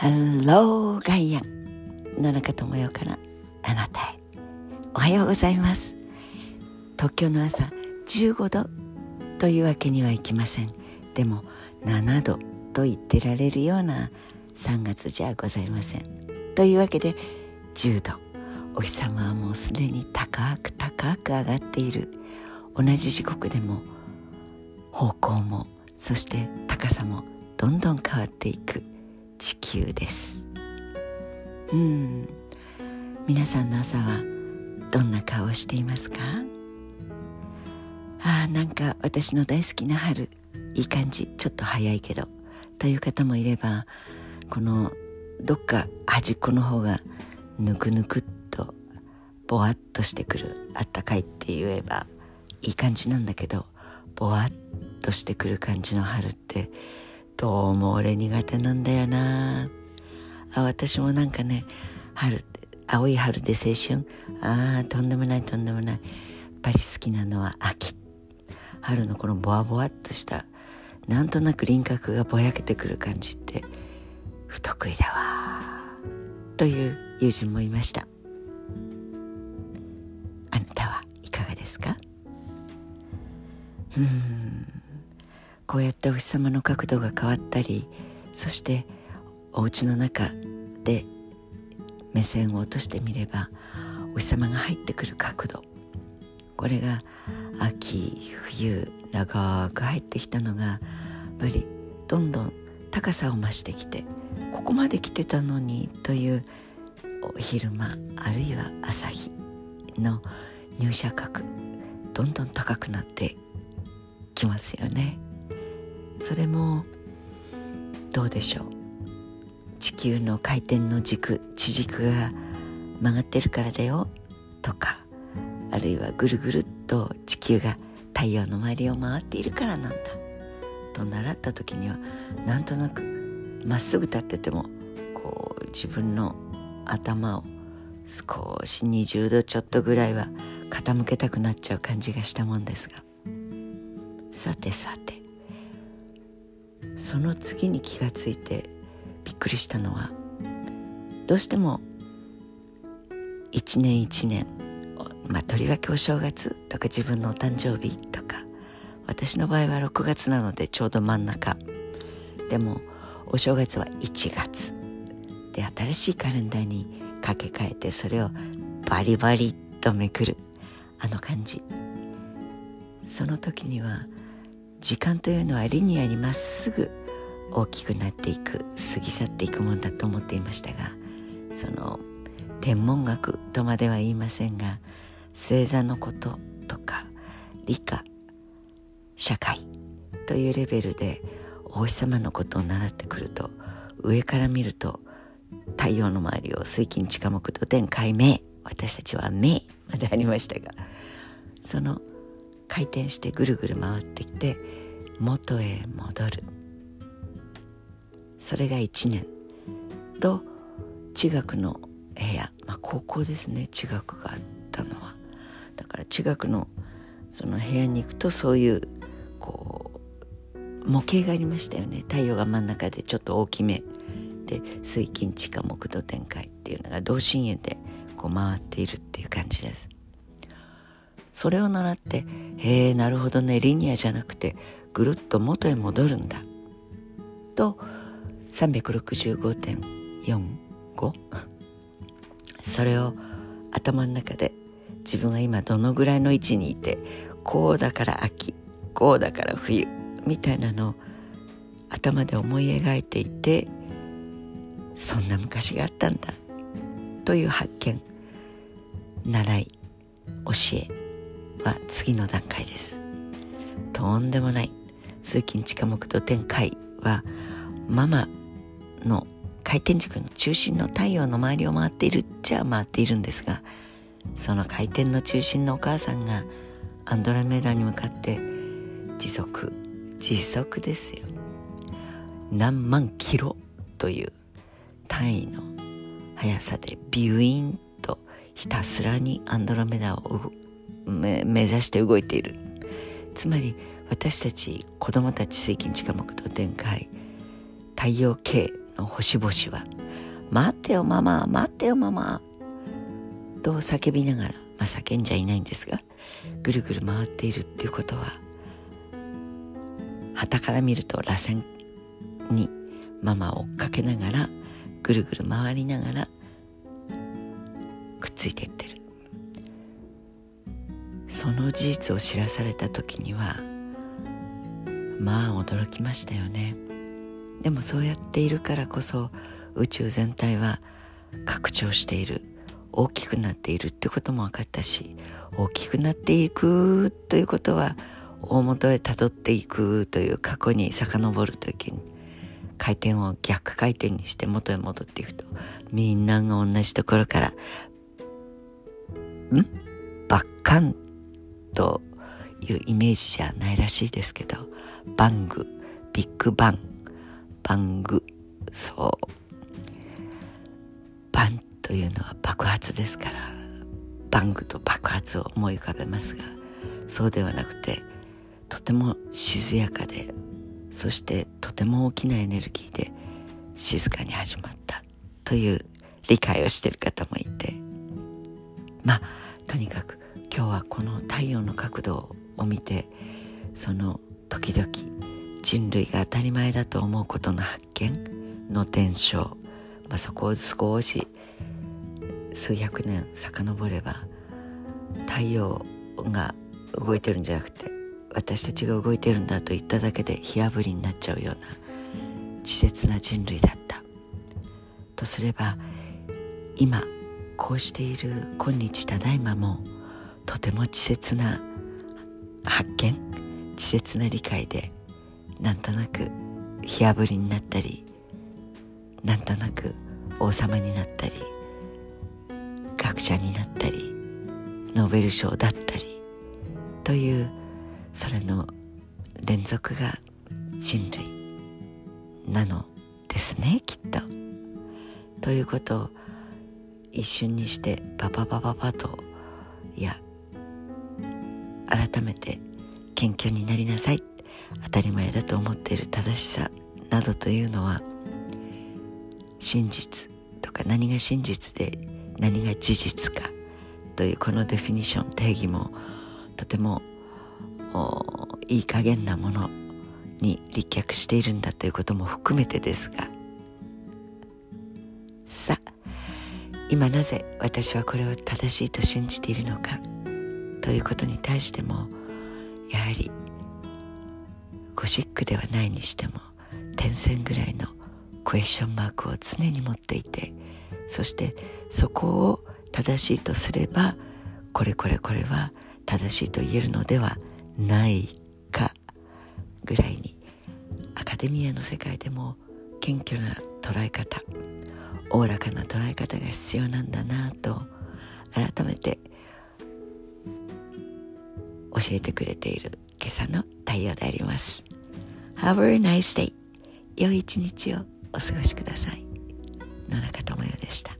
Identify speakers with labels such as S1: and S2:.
S1: ハローガイアン野中智代からあなたへ。おはようございます。東京の朝15度というわけにはいきません。でも7度と言ってられるような3月じゃございません。というわけで10度。お日様はもうすでに高く高く上がっている。同じ時刻でも方向もそして高さもどんどん変わっていく。地球です。うん。皆さんの朝はどんな顔をしていますか？ああなんか私の大好きな春いい感じ。ちょっと早いけど。という方もいればこのどっか端っこの方がぬくぬくっとぼわっとしてくるあったかいって言えばいい感じなんだけどぼわっとしてくる感じの春ってどうも俺苦手なんだよな。あ私もなんかね春青い春で青春。ああとんでもないとんでもない。やっぱり好きなのは秋。春のこのボワボワっとした。なんとなく輪郭がぼやけてくる感じって。不得意だわという友人もいました。あなたはいかがですか？うん。こうやってお日様の角度が変わったりそしてお家の中で目線を落としてみればお日様が入ってくる角度これが秋冬長く入ってきたのがやっぱりどんどん高さを増してきてここまで来てたのにというお昼間あるいは朝日の入射角どんどん高くなってきますよね。それもどうでしょう。地球の回転の軸地軸が曲がってるからだよとかあるいはぐるぐるっと地球が太陽の周りを回っているからなんだと習った時にはなんとなくまっすぐ立っててもこう自分の頭を少し20度ちょっとぐらいは傾けたくなっちゃう感じがしたもんですが。さてさてその次に気がついてびっくりしたのはどうしても一年一年まあとりわけお正月とか自分のお誕生日とか私の場合は6月なのでちょうど真ん中。でもお正月は1月。で新しいカレンダーに掛け替えてそれをバリバリとめくるあの感じ。その時には時間というのはリニアにまっすぐ大きくなっていく過ぎ去っていくものだと思っていましたがその天文学とまでは言いませんが星座のこととか理科社会というレベルでお日様のことを習ってくると上から見ると太陽の周りを水金地下木土天海明私たちは明までありましたがその回転してぐるぐる回ってきて元へ戻る。それが1年。と地学の部屋、まあ、高校ですね。地学があったのは。だから地学のその部屋に行くとそういうこう模型がありましたよね。太陽が真ん中でちょっと大きめで水金地下木土展開っていうのが同心円でこう回っているっていう感じです。それを習ってへえなるほどねリニアじゃなくてぐるっと元へ戻るんだ。と365.45それを頭の中で自分が今どのぐらいの位置にいてこうだから秋こうだから冬みたいなのを頭で思い描いていてそんな昔があったんだ。という発見習い教え。は次の段階です。とんでもない。数金近目と天海はママの回転軸の中心の太陽の周りを回っているっちゃ回っているんですがその回転の中心のお母さんがアンドラメダに向かって時速時速ですよ。何万キロという単位の速さでビュインとひたすらにアンドロメダを目指して動いている。つまり私たち子供たち水金地下木と展開。太陽系の星々は「待ってよママ待ってよママ」と叫びながら、まあ、叫んじゃいないんですがぐるぐる回っているっていうことは旗から見ると螺旋にママを追っかけながらぐるぐる回りながらくっついていってる。その事実を知らされた時にはまあ驚きましたよね。でもそうやっているからこそ宇宙全体は拡張している大きくなっているってことも分かったし大きくなっていくということは大元へたどっていくという過去に遡る時に回転を逆回転にして元へ戻っていくとみんなが同じところからん？バッカンというイメージじゃないらしいですけどバングビッグバン。バングそう。バンというのは爆発ですからバングと爆発を思い浮かべますがそうではなくてとても静やかでそしてとても大きなエネルギーで静かに始まったという理解をしてる方もいて。まあとにかく今日はこの太陽の角度を見てその時々人類が当たり前だと思うことの発見の伝承、まあ、そこを少し数百年遡れば太陽が動いてるんじゃなくて私たちが動いてるんだと言っただけで火あぶりになっちゃうような稚拙な人類だった。とすれば今こうしている今日ただいまもとても稚拙な発見稚拙な理解でなんとなく火あぶりになったりなんとなく王様になったり学者になったりノーベル賞だったりというそれの連続が人類なのですねきっと。ということを一瞬にしてパパパパパといや改めて謙虚になりなさい。当たり前だと思っている正しさなどというのは真実とか何が真実で何が事実かというこのデフィニション定義もとてもいい加減なものに立脚しているんだということも含めてですが。さあ今なぜ私はこれを正しいと信じているのか。ということに対してもやはりゴシックではないにしても点線ぐらいのクエスチョンマークを常に持っていてそしてそこを正しいとすればこれこれこれは正しいと言えるのではないかぐらいにアカデミアの世界でも謙虚な捉え方おおらかな捉え方が必要なんだなと改めて教えてくれている今朝の太陽であります。Have a nice day 良い一日をお過ごしください。野中智代でした。